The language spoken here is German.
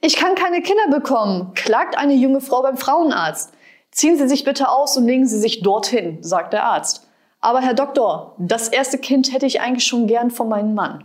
Ich kann keine Kinder bekommen, klagt eine junge Frau beim Frauenarzt. Ziehen Sie sich bitte aus und legen Sie sich dorthin, sagt der Arzt. Aber Herr Doktor, das erste Kind hätte ich eigentlich schon gern von meinem Mann.